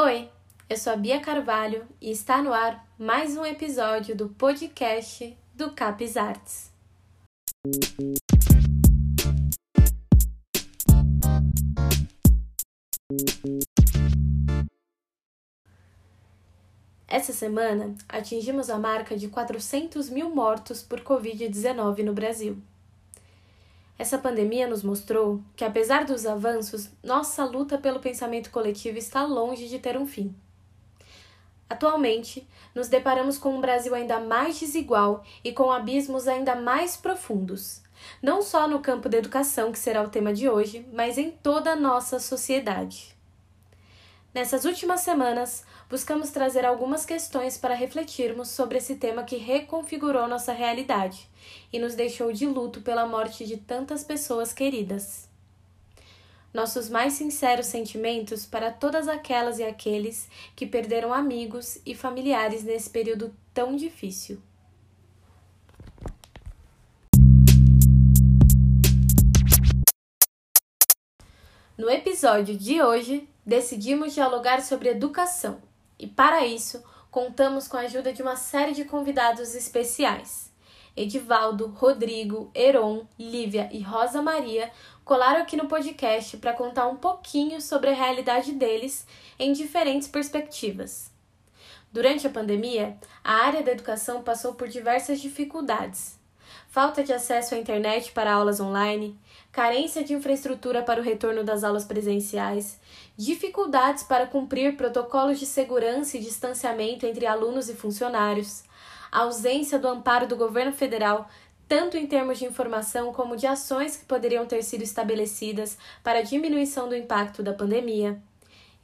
Oi, eu sou a Bia Carvalho e está no ar mais um episódio do podcast do Capes Arts. Essa semana atingimos a marca de 400 mil mortos por Covid-19 no Brasil. Essa pandemia nos mostrou que, apesar dos avanços, nossa luta pelo pensamento coletivo está longe de ter um fim. Atualmente, nos deparamos com um Brasil ainda mais desigual e com abismos ainda mais profundos, não só no campo da educação, que será o tema de hoje, mas em toda a nossa sociedade. Nessas últimas semanas, buscamos trazer algumas questões para refletirmos sobre esse tema que reconfigurou nossa realidade e nos deixou de luto pela morte de tantas pessoas queridas. Nossos mais sinceros sentimentos para todas aquelas e aqueles que perderam amigos e familiares nesse período tão difícil. No episódio de hoje, decidimos dialogar sobre educação e, para isso, contamos com a ajuda de uma série de convidados especiais. Edivaldo, Rodrigo, Heron, Lívia e Rosa Maria colaram aqui no podcast para contar um pouquinho sobre a realidade deles em diferentes perspectivas. Durante a pandemia, a área da educação passou por diversas dificuldades, falta de acesso à internet para aulas online, carência de infraestrutura para o retorno das aulas presenciais, dificuldades para cumprir protocolos de segurança e distanciamento entre alunos e funcionários, ausência do amparo do governo federal, tanto em termos de informação como de ações que poderiam ter sido estabelecidas para diminuição do impacto da pandemia.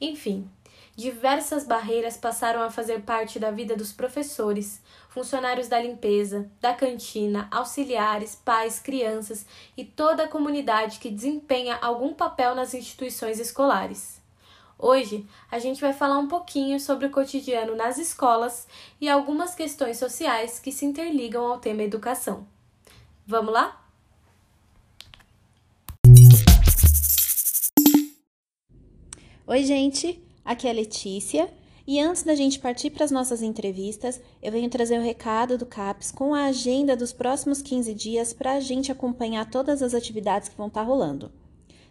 Enfim, diversas barreiras passaram a fazer parte da vida dos professores, funcionários da limpeza, da cantina, auxiliares, pais, crianças e toda a comunidade que desempenha algum papel nas instituições escolares. Hoje, a gente vai falar um pouquinho sobre o cotidiano nas escolas e algumas questões sociais que se interligam ao tema educação. Vamos lá? Oi, gente! Aqui é a Letícia. E antes da gente partir para as nossas entrevistas, eu venho trazer o recado do CAPES com a agenda dos próximos 15 dias para a gente acompanhar todas as atividades que vão estar tá rolando.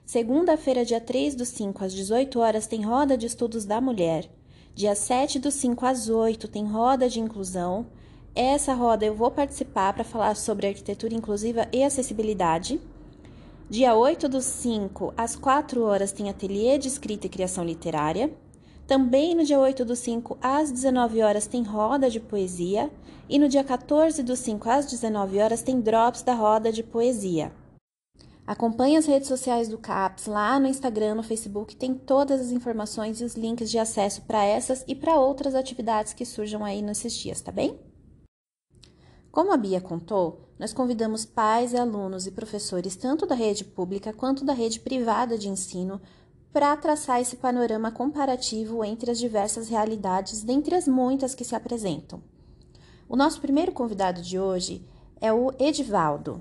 Segunda-feira, dia 3 do 5 às 18 horas, tem roda de estudos da mulher. Dia 7 do 5 às 8 tem roda de inclusão. Essa roda eu vou participar para falar sobre arquitetura inclusiva e acessibilidade. Dia 8 do 5 às 4 horas tem ateliê de escrita e criação literária. Também no dia 8 do 5 às 19 horas tem roda de poesia. E no dia 14 do 5 às 19 horas tem drops da roda de poesia. Acompanhe as redes sociais do CAPS lá no Instagram, no Facebook, tem todas as informações e os links de acesso para essas e para outras atividades que surjam aí nesses dias, tá bem? Como a Bia contou, nós convidamos pais alunos e professores tanto da rede pública quanto da rede privada de ensino para traçar esse panorama comparativo entre as diversas realidades, dentre as muitas que se apresentam. O nosso primeiro convidado de hoje é o Edivaldo.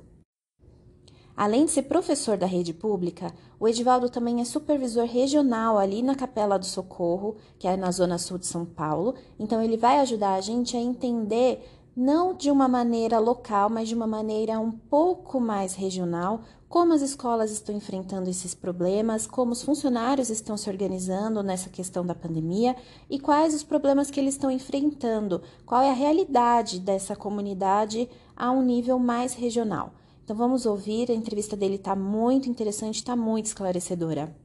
Além de ser professor da rede pública, o Edivaldo também é supervisor regional ali na Capela do Socorro, que é na zona sul de São Paulo. Então, ele vai ajudar a gente a entender não de uma maneira local, mas de uma maneira um pouco mais regional, como as escolas estão enfrentando esses problemas, como os funcionários estão se organizando nessa questão da pandemia e quais os problemas que eles estão enfrentando, qual é a realidade dessa comunidade a um nível mais regional. Então vamos ouvir, a entrevista dele está muito interessante, está muito esclarecedora.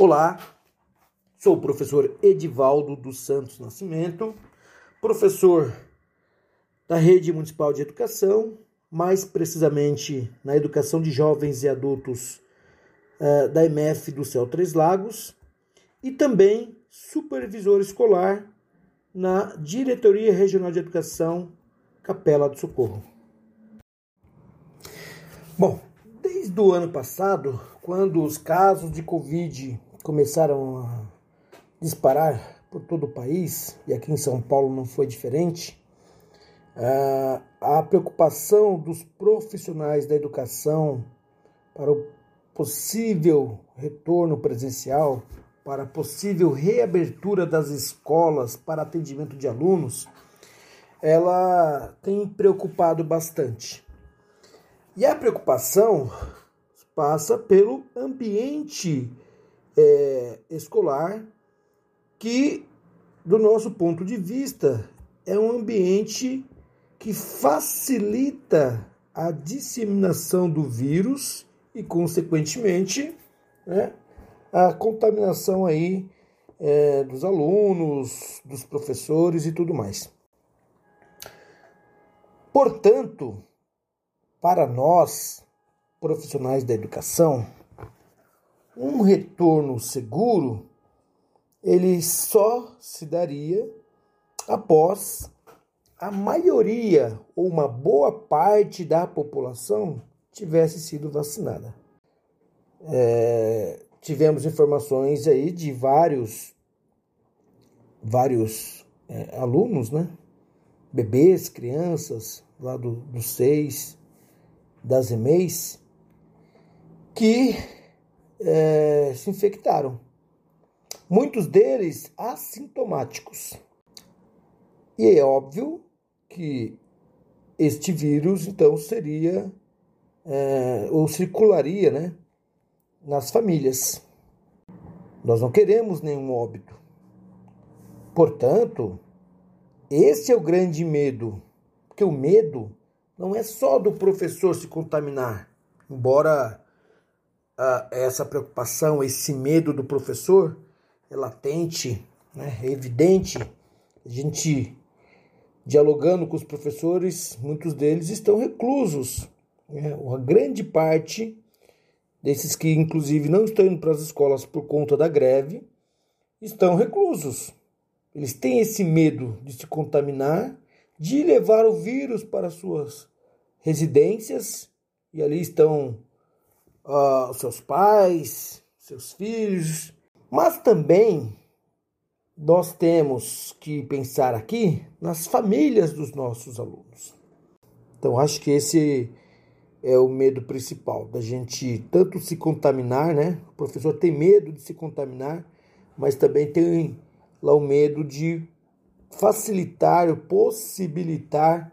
Olá, sou o professor Edivaldo dos Santos Nascimento professor da Rede Municipal de Educação, mais precisamente na Educação de Jovens e Adultos uh, da MF do Céu Três Lagos, e também supervisor escolar na Diretoria Regional de Educação Capela do Socorro. Bom, desde o ano passado, quando os casos de Covid começaram a disparar por todo o país, e aqui em São Paulo não foi diferente, ah, a preocupação dos profissionais da educação para o possível retorno presencial para a possível reabertura das escolas para atendimento de alunos, ela tem preocupado bastante. E a preocupação passa pelo ambiente é, escolar, que, do nosso ponto de vista, é um ambiente que facilita a disseminação do vírus e, consequentemente, né, a contaminação aí é, dos alunos, dos professores e tudo mais. Portanto, para nós, profissionais da educação, um retorno seguro ele só se daria após a maioria ou uma boa parte da população tivesse sido vacinada. É, tivemos informações aí de vários vários é, alunos, né? Bebês, crianças, lá do, dos seis, das EMEIs, que é, se infectaram. Muitos deles assintomáticos. E é óbvio que este vírus, então, seria é, ou circularia né, nas famílias. Nós não queremos nenhum óbito. Portanto, esse é o grande medo. Porque o medo não é só do professor se contaminar, embora uh, essa preocupação, esse medo do professor é latente, né, é evidente. A gente dialogando com os professores, muitos deles estão reclusos. Né? Uma grande parte desses que, inclusive, não estão indo para as escolas por conta da greve, estão reclusos. Eles têm esse medo de se contaminar, de levar o vírus para suas residências, e ali estão uh, seus pais, seus filhos, mas também nós temos que pensar aqui nas famílias dos nossos alunos. Então, acho que esse é o medo principal, da gente tanto se contaminar, né? O professor tem medo de se contaminar, mas também tem lá o medo de facilitar, possibilitar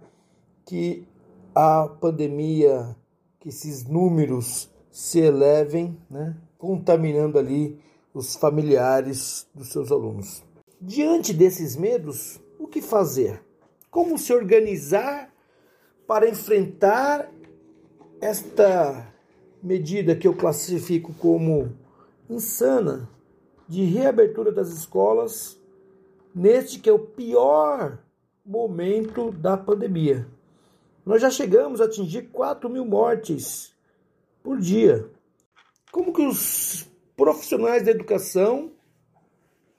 que a pandemia, que esses números se elevem, né, contaminando ali os familiares dos seus alunos. Diante desses medos, o que fazer? Como se organizar para enfrentar esta medida que eu classifico como insana de reabertura das escolas neste que é o pior momento da pandemia. Nós já chegamos a atingir 4 mil mortes por dia. Como que os profissionais da educação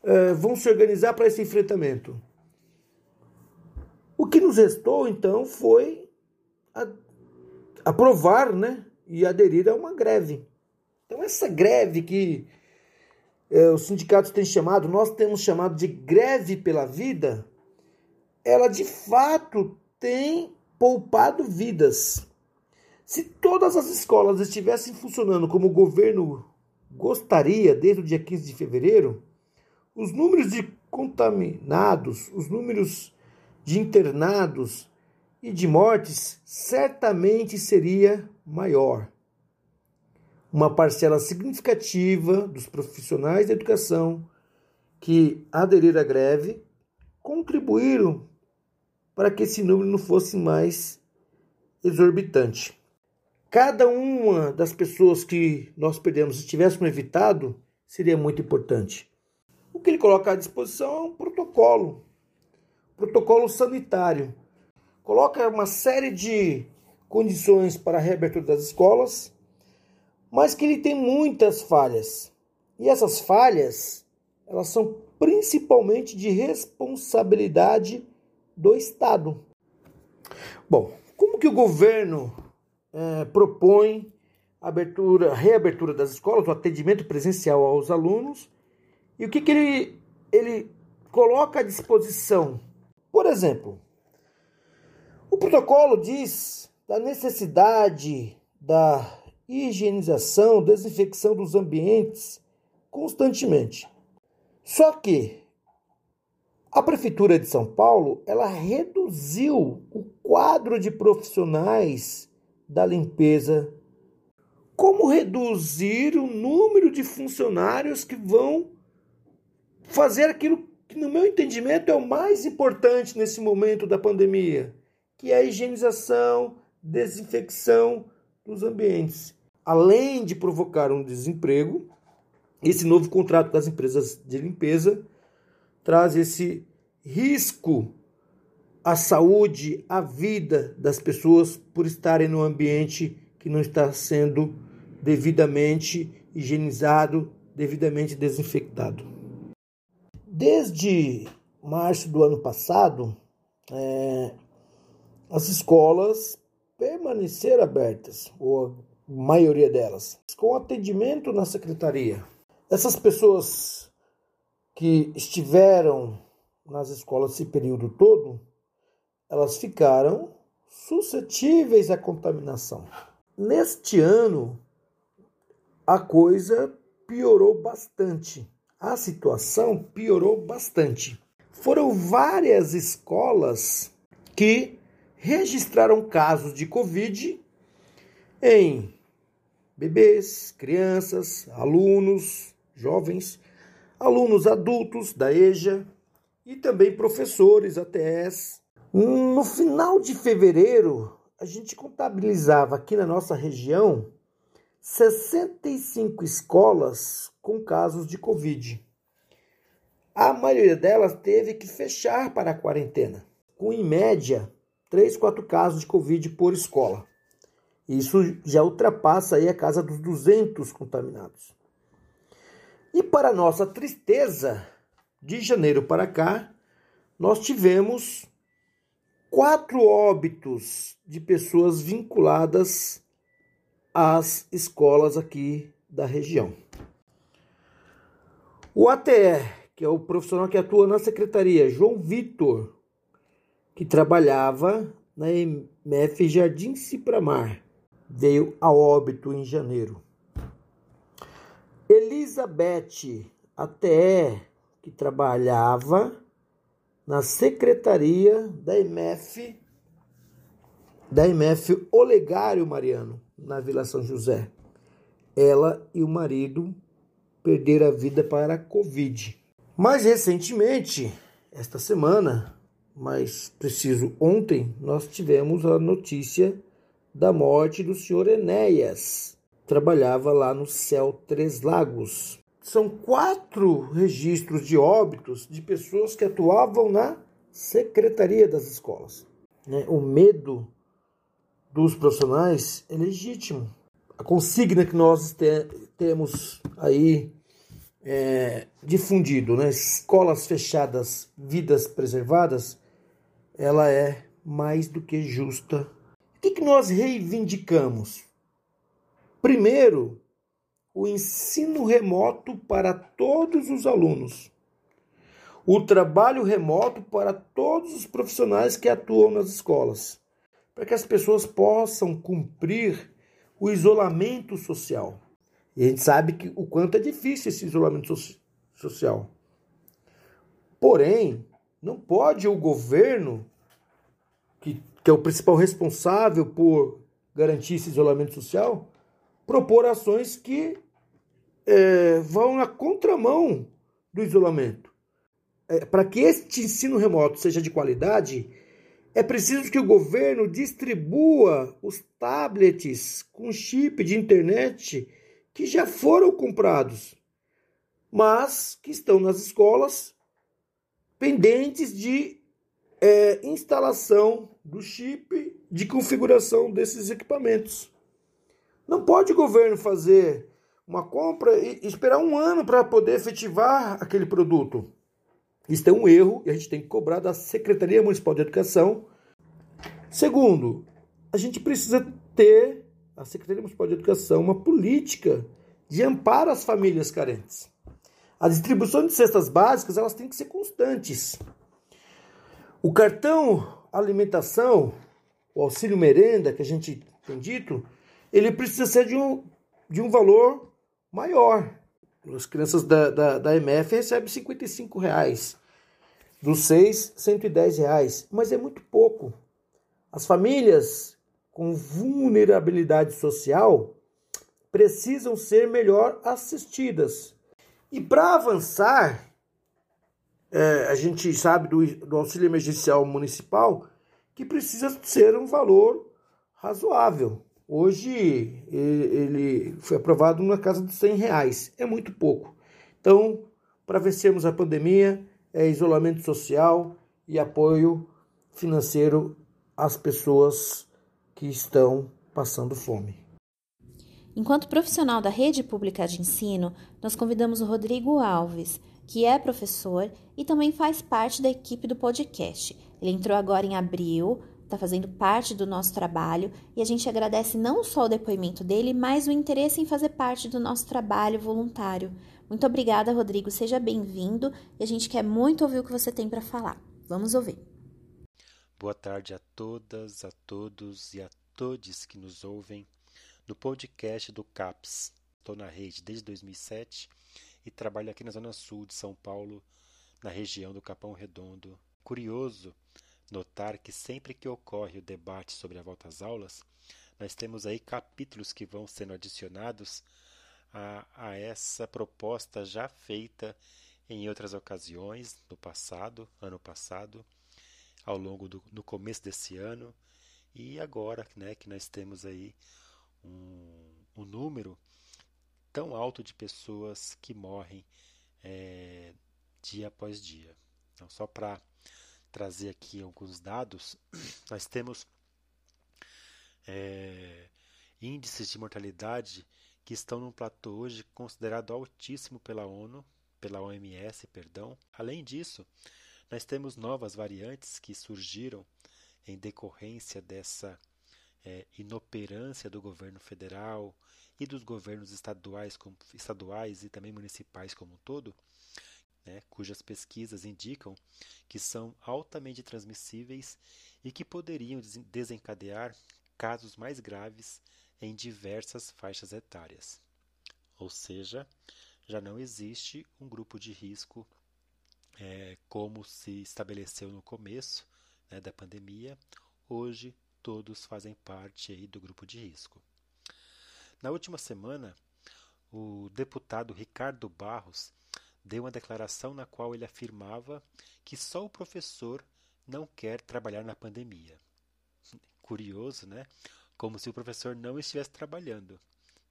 eh, vão se organizar para esse enfrentamento? O que nos restou, então, foi a, aprovar né, e aderir a uma greve. Então, essa greve que eh, os sindicatos têm chamado, nós temos chamado de greve pela vida, ela de fato tem poupado vidas. Se todas as escolas estivessem funcionando como o governo gostaria desde o dia 15 de fevereiro, os números de contaminados, os números de internados e de mortes certamente seria maior. Uma parcela significativa dos profissionais da educação que aderiram à greve contribuíram para que esse número não fosse mais exorbitante cada uma das pessoas que nós perdemos, se tivéssemos evitado, seria muito importante. O que ele coloca à disposição é um protocolo, protocolo sanitário. Coloca uma série de condições para a reabertura das escolas, mas que ele tem muitas falhas. E essas falhas, elas são principalmente de responsabilidade do Estado. Bom, como que o governo é, propõe abertura, reabertura das escolas, o atendimento presencial aos alunos. E o que, que ele, ele coloca à disposição? Por exemplo, o protocolo diz da necessidade da higienização, desinfecção dos ambientes constantemente. Só que a prefeitura de São Paulo, ela reduziu o quadro de profissionais da limpeza. Como reduzir o número de funcionários que vão fazer aquilo que, no meu entendimento, é o mais importante nesse momento da pandemia, que é a higienização, desinfecção dos ambientes. Além de provocar um desemprego, esse novo contrato das empresas de limpeza traz esse risco à saúde, à vida das pessoas por estarem no ambiente que não está sendo devidamente higienizado, devidamente desinfectado. Desde março do ano passado, é, as escolas permaneceram abertas, ou a maioria delas, com atendimento na secretaria. Essas pessoas que estiveram nas escolas esse período todo, elas ficaram suscetíveis à contaminação. Neste ano, a coisa piorou bastante. A situação piorou bastante. Foram várias escolas que registraram casos de Covid em bebês, crianças, alunos, jovens, alunos adultos da EJA e também professores, ATS. No final de fevereiro, a gente contabilizava aqui na nossa região 65 escolas com casos de Covid. A maioria delas teve que fechar para a quarentena, com em média 3, 4 casos de Covid por escola. Isso já ultrapassa aí a casa dos 200 contaminados. E para nossa tristeza, de janeiro para cá, nós tivemos quatro óbitos de pessoas vinculadas às escolas aqui da região. O ATE, que é o profissional que atua na secretaria, João Vitor, que trabalhava na MF Jardim Cipramar, veio a óbito em janeiro. Elizabeth até que trabalhava na secretaria da MF da MF Olegário Mariano, na Vila São José. Ela e o marido perderam a vida para a Covid. Mais recentemente, esta semana, mais preciso ontem, nós tivemos a notícia da morte do senhor Enéas, trabalhava lá no Céu Três Lagos. São quatro registros de óbitos de pessoas que atuavam na secretaria das escolas. Né? O medo dos profissionais é legítimo. A consigna que nós te temos aí é, difundido, né? escolas fechadas, vidas preservadas, ela é mais do que justa. O que, que nós reivindicamos? Primeiro, o ensino remoto para todos os alunos. O trabalho remoto para todos os profissionais que atuam nas escolas, para que as pessoas possam cumprir o isolamento social. E a gente sabe que o quanto é difícil esse isolamento so social. Porém, não pode o governo, que, que é o principal responsável por garantir esse isolamento social, propor ações que é, vão na contramão do isolamento. É, Para que este ensino remoto seja de qualidade, é preciso que o governo distribua os tablets com chip de internet que já foram comprados, mas que estão nas escolas pendentes de é, instalação do chip de configuração desses equipamentos. Não pode o governo fazer uma compra e esperar um ano para poder efetivar aquele produto. Isso é um erro e a gente tem que cobrar da Secretaria Municipal de Educação. Segundo, a gente precisa ter, a Secretaria Municipal de Educação, uma política de amparo às famílias carentes. A distribuição de cestas básicas elas têm que ser constantes. O cartão alimentação, o auxílio merenda que a gente tem dito, ele precisa ser de um, de um valor maior. As crianças da, da, da MF recebem 55 reais. Dos seis, 110 reais. Mas é muito pouco. As famílias com vulnerabilidade social precisam ser melhor assistidas. E para avançar, é, a gente sabe do, do auxílio emergencial municipal que precisa ser um valor razoável. Hoje ele foi aprovado na casa dos 100 reais, é muito pouco. Então, para vencermos a pandemia, é isolamento social e apoio financeiro às pessoas que estão passando fome. Enquanto profissional da rede pública de ensino, nós convidamos o Rodrigo Alves, que é professor e também faz parte da equipe do podcast. Ele entrou agora em abril, está fazendo parte do nosso trabalho e a gente agradece não só o depoimento dele, mas o interesse em fazer parte do nosso trabalho voluntário. Muito obrigada, Rodrigo. Seja bem-vindo e a gente quer muito ouvir o que você tem para falar. Vamos ouvir. Boa tarde a todas, a todos e a todos que nos ouvem no podcast do CAPS. Estou na rede desde 2007 e trabalho aqui na Zona Sul de São Paulo, na região do Capão Redondo. Curioso notar que sempre que ocorre o debate sobre a volta às aulas, nós temos aí capítulos que vão sendo adicionados a, a essa proposta já feita em outras ocasiões, no passado, ano passado, ao longo do no começo desse ano e agora, né, que nós temos aí um, um número tão alto de pessoas que morrem é, dia após dia. Então, só para trazer aqui alguns dados, nós temos é, índices de mortalidade que estão num platô hoje considerado altíssimo pela ONU, pela OMS, perdão. Além disso, nós temos novas variantes que surgiram em decorrência dessa é, inoperância do governo federal e dos governos estaduais, estaduais e também municipais como um todo, né, cujas pesquisas indicam que são altamente transmissíveis e que poderiam desencadear casos mais graves em diversas faixas etárias. Ou seja, já não existe um grupo de risco é, como se estabeleceu no começo né, da pandemia. Hoje, todos fazem parte aí do grupo de risco. Na última semana, o deputado Ricardo Barros deu uma declaração na qual ele afirmava que só o professor não quer trabalhar na pandemia. Curioso, né? Como se o professor não estivesse trabalhando,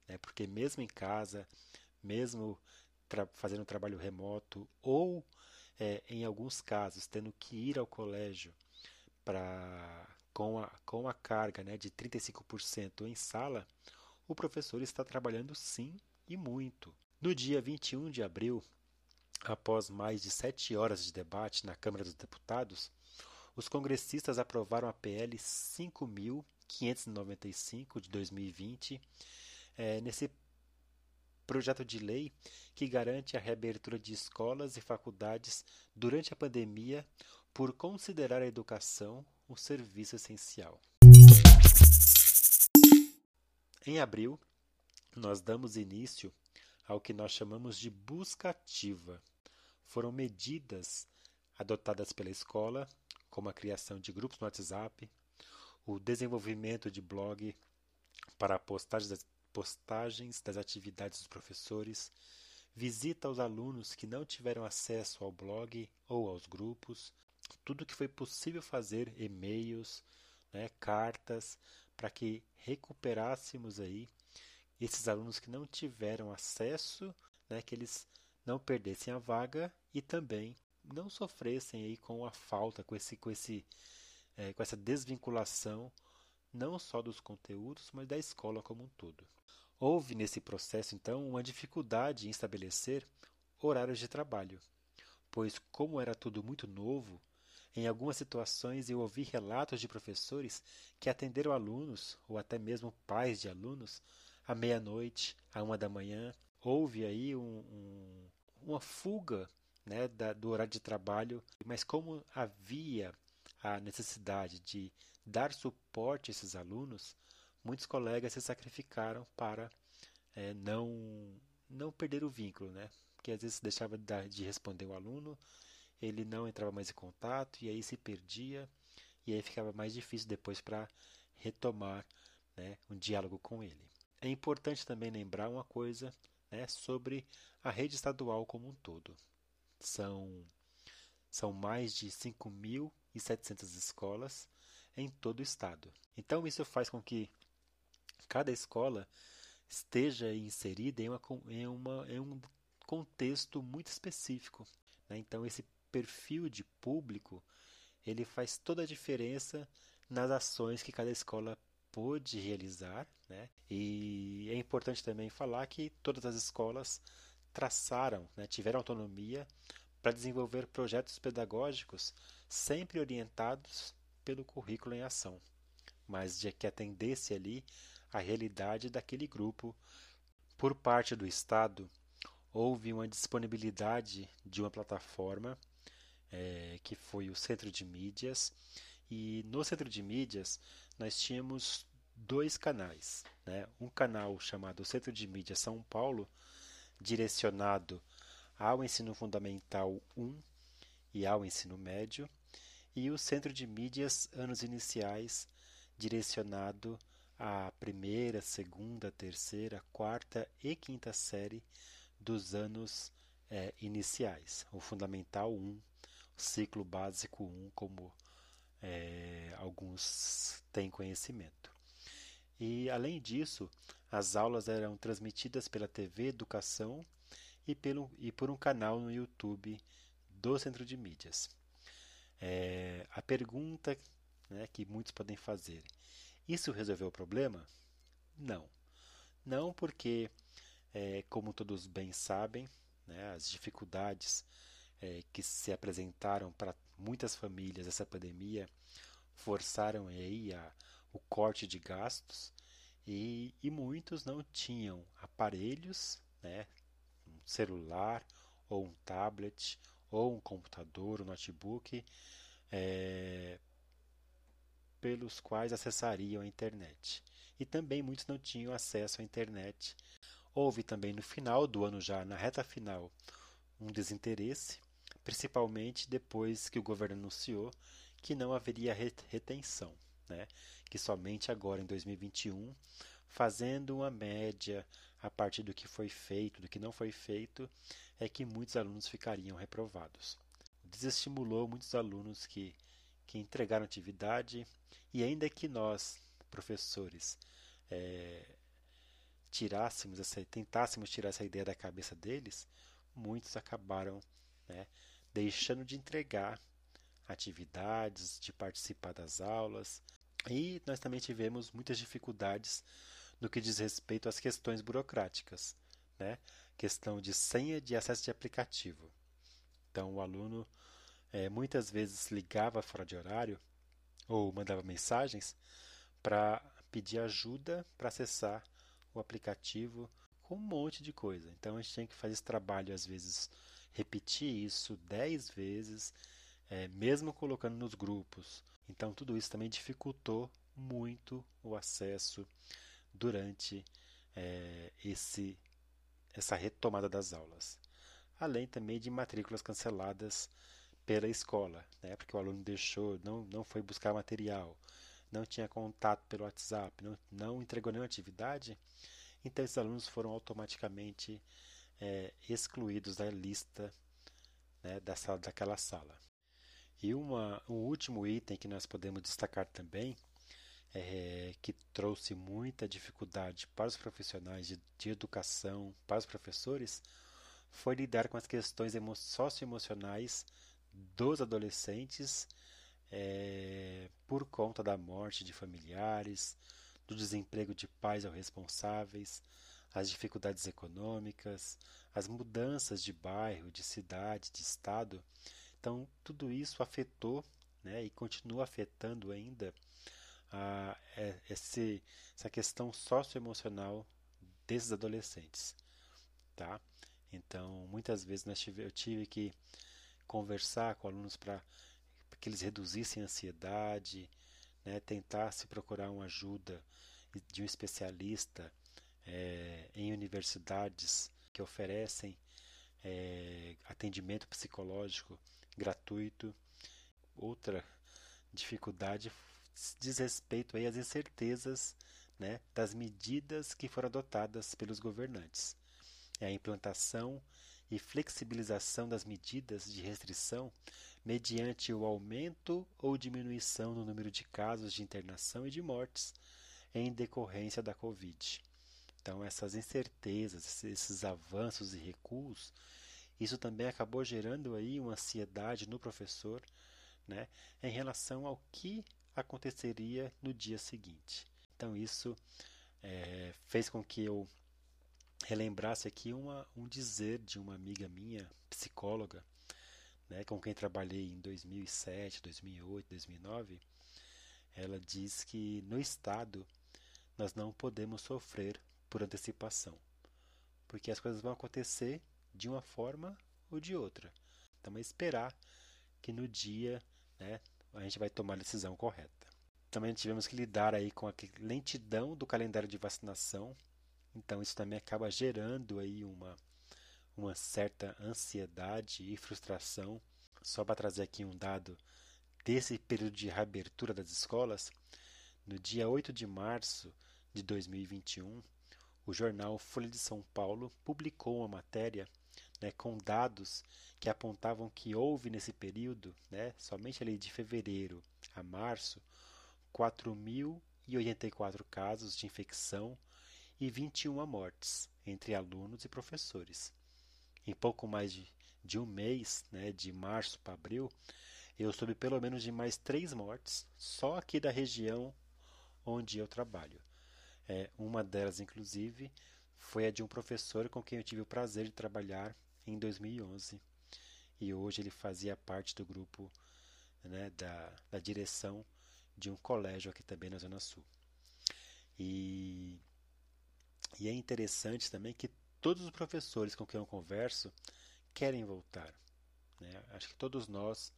né? Porque mesmo em casa, mesmo fazendo um trabalho remoto ou é, em alguns casos tendo que ir ao colégio para com a, com a carga né, de 35% em sala, o professor está trabalhando sim e muito. No dia 21 de abril, após mais de sete horas de debate na Câmara dos Deputados, os congressistas aprovaram a PL 5.595 de 2020, é, nesse projeto de lei que garante a reabertura de escolas e faculdades durante a pandemia por considerar a educação um serviço essencial. Em abril, nós damos início ao que nós chamamos de busca ativa. Foram medidas adotadas pela escola, como a criação de grupos no WhatsApp, o desenvolvimento de blog para postagens das, postagens das atividades dos professores, visita aos alunos que não tiveram acesso ao blog ou aos grupos, tudo que foi possível fazer, e-mails, né, cartas, para que recuperássemos aí esses alunos que não tiveram acesso, né, que eles não perdessem a vaga e também não sofressem aí com a falta, com esse, com esse, é, com essa desvinculação não só dos conteúdos, mas da escola como um todo. Houve nesse processo então uma dificuldade em estabelecer horários de trabalho, pois como era tudo muito novo, em algumas situações eu ouvi relatos de professores que atenderam alunos, ou até mesmo pais de alunos, à meia-noite, à uma da manhã. Houve aí um, um, uma fuga né, da, do horário de trabalho, mas como havia a necessidade de dar suporte a esses alunos, muitos colegas se sacrificaram para é, não não perder o vínculo, né? Porque às vezes deixava de responder o aluno, ele não entrava mais em contato e aí se perdia e aí ficava mais difícil depois para retomar né, um diálogo com ele. É importante também lembrar uma coisa né, sobre a rede estadual como um todo. São, são mais de 5.700 escolas em todo o estado. Então isso faz com que cada escola esteja inserida em, uma, em, uma, em um contexto muito específico. Né? Então esse perfil de público ele faz toda a diferença nas ações que cada escola pôde realizar, né? E é importante também falar que todas as escolas traçaram, né, tiveram autonomia para desenvolver projetos pedagógicos sempre orientados pelo currículo em ação, mas de que atendesse ali a realidade daquele grupo. Por parte do Estado, houve uma disponibilidade de uma plataforma é, que foi o Centro de Mídias, e no Centro de Mídias nós tínhamos dois canais. Né? Um canal chamado Centro de Mídias São Paulo, direcionado ao ensino fundamental 1 e ao ensino médio, e o Centro de Mídias Anos Iniciais, direcionado à primeira, segunda, terceira, quarta e quinta série dos anos é, iniciais, o Fundamental 1, ciclo básico 1, como é, alguns têm conhecimento. E, além disso, as aulas eram transmitidas pela TV Educação e, pelo, e por um canal no YouTube do Centro de Mídias. É, a pergunta né, que muitos podem fazer: isso resolveu o problema? Não. Não, porque, é, como todos bem sabem, né, as dificuldades é, que se apresentaram para muitas famílias essa pandemia forçaram aí a, o corte de gastos e, e muitos não tinham aparelhos, né, um celular ou um tablet ou um computador, um notebook, é, pelos quais acessariam a internet. E também muitos não tinham acesso à internet. Houve também no final do ano, já na reta final, um desinteresse, principalmente depois que o governo anunciou que não haveria retenção, né? que somente agora em 2021, fazendo uma média a partir do que foi feito, do que não foi feito, é que muitos alunos ficariam reprovados. Desestimulou muitos alunos que, que entregaram atividade e ainda que nós, professores, é, tirássemos essa, tentássemos tirar essa ideia da cabeça deles, muitos acabaram né, deixando de entregar atividades, de participar das aulas. E nós também tivemos muitas dificuldades no que diz respeito às questões burocráticas, né? questão de senha de acesso de aplicativo. Então, o aluno é, muitas vezes ligava fora de horário ou mandava mensagens para pedir ajuda para acessar o aplicativo com um monte de coisa. Então, a gente tem que fazer esse trabalho, às vezes, repetir isso dez vezes é, mesmo colocando nos grupos. Então, tudo isso também dificultou muito o acesso durante é, esse, essa retomada das aulas. Além também de matrículas canceladas pela escola, né? porque o aluno deixou, não, não foi buscar material, não tinha contato pelo WhatsApp, não, não entregou nenhuma atividade, então esses alunos foram automaticamente é, excluídos da lista né, da sala, daquela sala. E uma, um último item que nós podemos destacar também, é, que trouxe muita dificuldade para os profissionais de, de educação, para os professores, foi lidar com as questões emo socioemocionais dos adolescentes é, por conta da morte de familiares, do desemprego de pais ou responsáveis, as dificuldades econômicas, as mudanças de bairro, de cidade, de estado então, tudo isso afetou né, e continua afetando ainda a, é, esse, essa questão socioemocional desses adolescentes. Tá? Então, muitas vezes nós tive, eu tive que conversar com alunos para que eles reduzissem a ansiedade, né, tentar se procurar uma ajuda de um especialista é, em universidades que oferecem é, atendimento psicológico gratuito. Outra dificuldade diz respeito aí às incertezas né, das medidas que foram adotadas pelos governantes. É a implantação e flexibilização das medidas de restrição mediante o aumento ou diminuição no número de casos de internação e de mortes em decorrência da Covid. Então, essas incertezas, esses avanços e recuos, isso também acabou gerando aí uma ansiedade no professor, né, em relação ao que aconteceria no dia seguinte. Então, isso é, fez com que eu relembrasse aqui uma, um dizer de uma amiga minha, psicóloga, né, com quem trabalhei em 2007, 2008, 2009, ela diz que no Estado nós não podemos sofrer por antecipação, porque as coisas vão acontecer de uma forma ou de outra. Então é esperar que no dia né, a gente vai tomar a decisão correta. Também tivemos que lidar aí com a lentidão do calendário de vacinação, então isso também acaba gerando aí uma uma certa ansiedade e frustração. Só para trazer aqui um dado desse período de reabertura das escolas, no dia 8 de março de 2021, o jornal Folha de São Paulo publicou uma matéria né, com dados que apontavam que houve nesse período, né, somente ali de fevereiro a março, 4.084 casos de infecção e 21 mortes entre alunos e professores em pouco mais de, de um mês, né, de março para abril, eu soube pelo menos de mais três mortes só aqui da região onde eu trabalho. É, uma delas, inclusive, foi a de um professor com quem eu tive o prazer de trabalhar em 2011. E hoje ele fazia parte do grupo né, da, da direção de um colégio aqui também na Zona Sul. E, e é interessante também que todos os professores com quem eu converso querem voltar. Né? Acho que todos nós,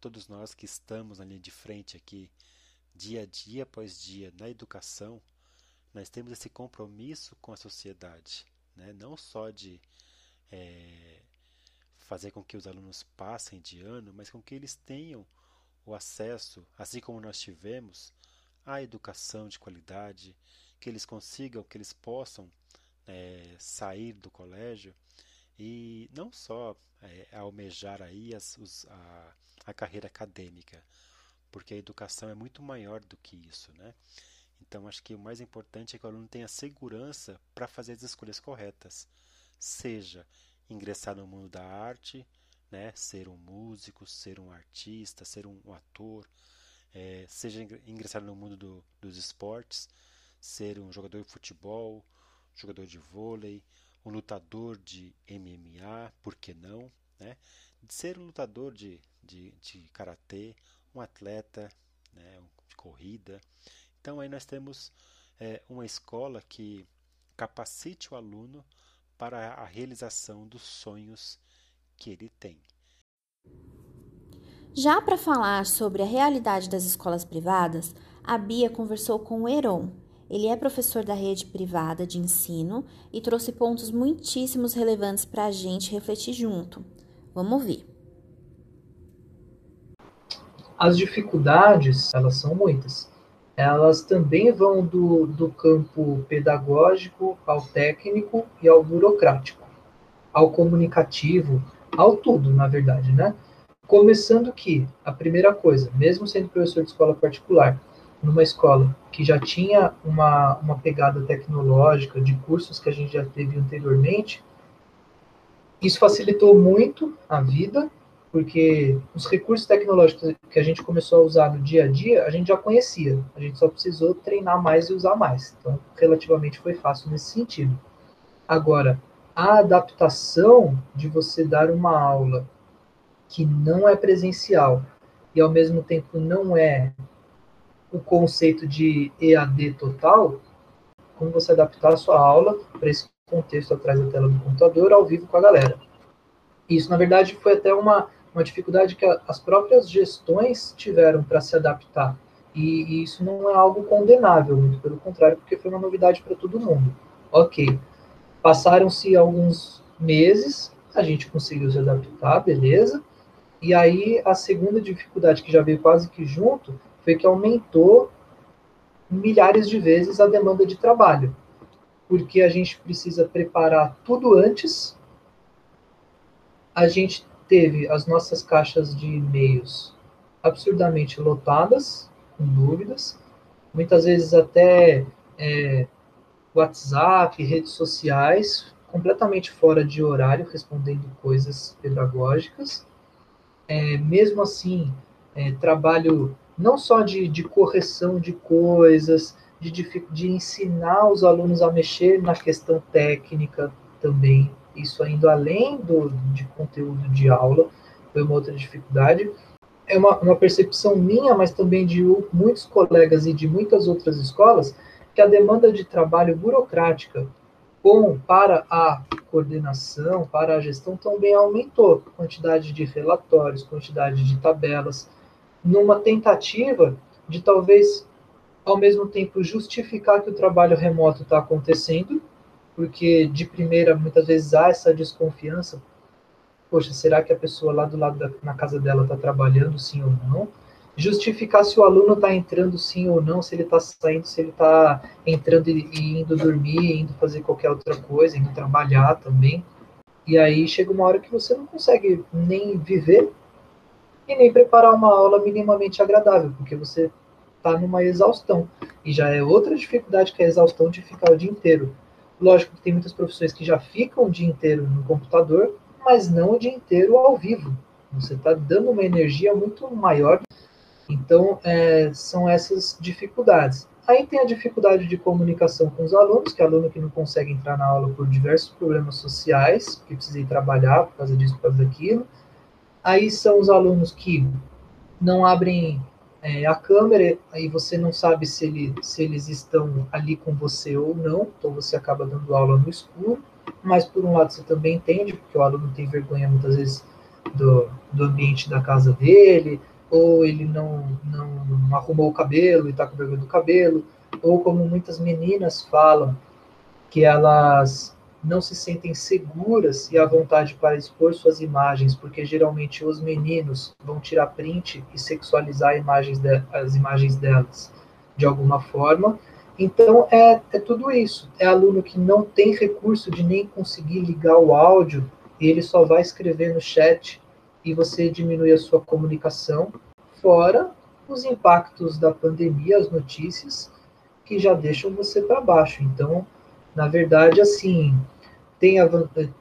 todos nós que estamos na linha de frente aqui, dia a dia após dia, na educação, nós temos esse compromisso com a sociedade, né? não só de é, fazer com que os alunos passem de ano, mas com que eles tenham o acesso, assim como nós tivemos, à educação de qualidade, que eles consigam, que eles possam é, sair do colégio e não só é, almejar aí as, os, a, a carreira acadêmica, porque a educação é muito maior do que isso, né? Então acho que o mais importante é que o aluno tenha segurança para fazer as escolhas corretas, seja ingressar no mundo da arte, né, ser um músico, ser um artista, ser um, ator, é, seja ingressar no mundo do, dos esportes, ser um jogador de futebol, jogador de vôlei, um lutador de MMA, por que não? Né? De ser um lutador de, de, de karatê, um atleta né, de corrida. Então aí nós temos é, uma escola que capacite o aluno para a realização dos sonhos que ele tem. Já para falar sobre a realidade das escolas privadas, a Bia conversou com o Heron, ele é professor da rede privada de ensino e trouxe pontos muitíssimos relevantes para a gente refletir junto. Vamos ver. As dificuldades, elas são muitas. Elas também vão do, do campo pedagógico ao técnico e ao burocrático, ao comunicativo, ao tudo, na verdade, né? Começando que, a primeira coisa, mesmo sendo professor de escola particular, numa escola que já tinha uma, uma pegada tecnológica de cursos que a gente já teve anteriormente, isso facilitou muito a vida, porque os recursos tecnológicos que a gente começou a usar no dia a dia, a gente já conhecia, a gente só precisou treinar mais e usar mais. Então, relativamente foi fácil nesse sentido. Agora, a adaptação de você dar uma aula que não é presencial e ao mesmo tempo não é o conceito de EAD total, como você adaptar a sua aula para esse contexto atrás da tela do computador, ao vivo com a galera. Isso, na verdade, foi até uma, uma dificuldade que a, as próprias gestões tiveram para se adaptar. E, e, isso não é algo condenável, muito pelo contrário, porque foi uma novidade para todo mundo. Ok. Passaram-se alguns meses, a gente conseguiu se adaptar, beleza. E aí a segunda dificuldade que já veio quase que junto foi que aumentou milhares de vezes a demanda de trabalho, porque a gente precisa preparar tudo antes. A gente teve as nossas caixas de e-mails absurdamente lotadas, com dúvidas, muitas vezes até é, WhatsApp, redes sociais, completamente fora de horário, respondendo coisas pedagógicas. É, mesmo assim, é, trabalho não só de, de correção de coisas, de, de, de ensinar os alunos a mexer na questão técnica também, isso ainda além do, de conteúdo de aula, foi uma outra dificuldade. É uma, uma percepção minha, mas também de muitos colegas e de muitas outras escolas, que a demanda de trabalho burocrática com para a coordenação, para a gestão também aumentou. Quantidade de relatórios, quantidade de tabelas, numa tentativa de talvez, ao mesmo tempo, justificar que o trabalho remoto está acontecendo, porque de primeira muitas vezes há essa desconfiança. Poxa, será que a pessoa lá do lado da na casa dela está trabalhando sim ou não? Justificar se o aluno está entrando sim ou não, se ele está saindo, se ele está entrando e, e indo dormir, indo fazer qualquer outra coisa, indo trabalhar também. E aí chega uma hora que você não consegue nem viver e nem preparar uma aula minimamente agradável, porque você está numa exaustão. E já é outra dificuldade que é a exaustão de ficar o dia inteiro. Lógico que tem muitas profissões que já ficam o dia inteiro no computador, mas não o dia inteiro ao vivo. Você está dando uma energia muito maior. Então, é, são essas dificuldades. Aí tem a dificuldade de comunicação com os alunos, que é aluno que não consegue entrar na aula por diversos problemas sociais, que precisa ir trabalhar por causa disso, por causa daquilo. Aí são os alunos que não abrem é, a câmera, aí você não sabe se, ele, se eles estão ali com você ou não, então você acaba dando aula no escuro, mas por um lado você também entende, porque o aluno tem vergonha muitas vezes do, do ambiente da casa dele, ou ele não, não, arrumou o cabelo e está com vergonha do cabelo, ou como muitas meninas falam, que elas não se sentem seguras e à vontade para expor suas imagens, porque geralmente os meninos vão tirar print e sexualizar imagens de, as imagens delas de alguma forma. Então é, é tudo isso. É aluno que não tem recurso de nem conseguir ligar o áudio e ele só vai escrever no chat e você diminui a sua comunicação, fora os impactos da pandemia, as notícias que já deixam você para baixo. Então, na verdade, assim, tem,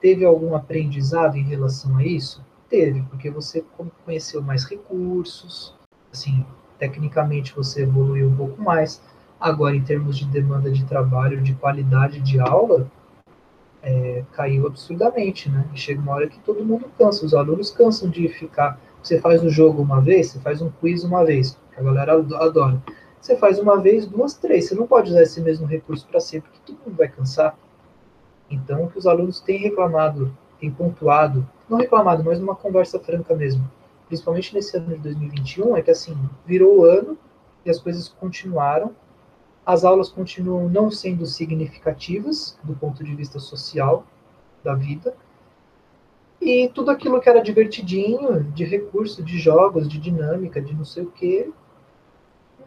teve algum aprendizado em relação a isso? Teve, porque você conheceu mais recursos, assim, tecnicamente você evoluiu um pouco mais. Agora, em termos de demanda de trabalho, de qualidade de aula, é, caiu absurdamente, né? E chega uma hora que todo mundo cansa, os alunos cansam de ficar. Você faz o jogo uma vez, você faz um quiz uma vez, que a galera adora. Você faz uma vez, duas, três. Você não pode usar esse mesmo recurso para sempre, porque todo mundo vai cansar. Então, o que os alunos têm reclamado, têm pontuado, não reclamado, mas numa conversa franca mesmo, principalmente nesse ano de 2021, é que assim, virou o ano e as coisas continuaram, as aulas continuam não sendo significativas do ponto de vista social da vida, e tudo aquilo que era divertidinho, de recurso, de jogos, de dinâmica, de não sei o que,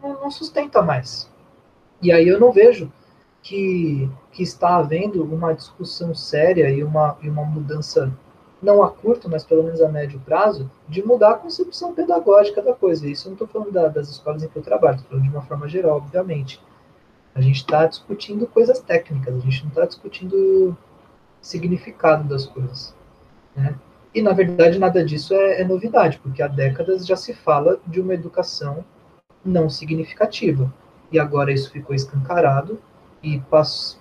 não sustenta mais. E aí eu não vejo que, que está havendo uma discussão séria e uma, e uma mudança, não a curto, mas pelo menos a médio prazo, de mudar a concepção pedagógica da coisa. Isso eu não estou falando da, das escolas em que eu trabalho, estou falando de uma forma geral, obviamente. A gente está discutindo coisas técnicas, a gente não está discutindo significado das coisas. Né? E, na verdade, nada disso é, é, novidade, porque há décadas já se fala de uma educação não significativa. E agora isso ficou escancarado e pass,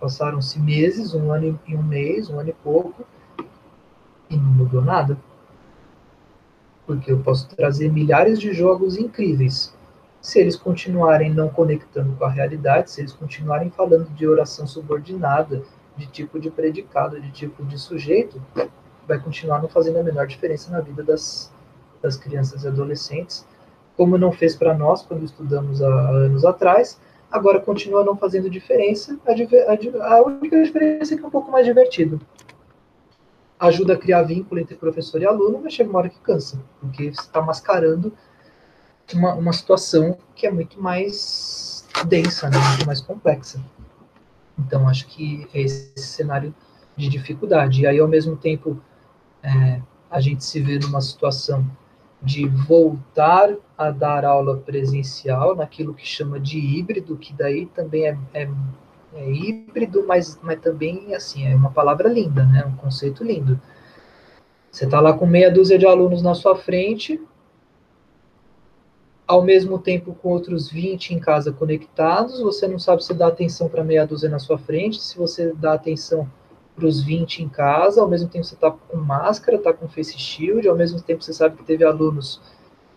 passaram-se meses, um ano e um mês, um ano e pouco, e não mudou nada. Porque eu posso trazer milhares de jogos incríveis. Se eles continuarem não conectando com a realidade, se eles continuarem falando de oração subordinada, de tipo de predicado, de tipo de sujeito, vai continuar não fazendo a menor diferença na vida das, das crianças e adolescentes, como não fez para nós quando estudamos há anos atrás, agora continua não fazendo diferença. A, a, a única diferença é que é um pouco mais divertido. Ajuda a criar vínculo entre professor e aluno, mas chega uma hora que cansa, porque você está mascarando uma, uma situação que é muito mais densa, né? muito mais complexa. Então, acho que é esse cenário de dificuldade. E aí, ao mesmo tempo, é, a gente se vê numa situação de voltar a dar aula presencial naquilo que chama de híbrido, que daí também é, é, é híbrido, mas, mas também assim é uma palavra linda, né? Um conceito lindo. Você está lá com meia dúzia de alunos na sua frente, ao mesmo tempo com outros 20 em casa conectados, você não sabe se dá atenção para meia dúzia na sua frente, se você dá atenção para os 20 em casa, ao mesmo tempo você está com máscara, está com face shield, ao mesmo tempo você sabe que teve alunos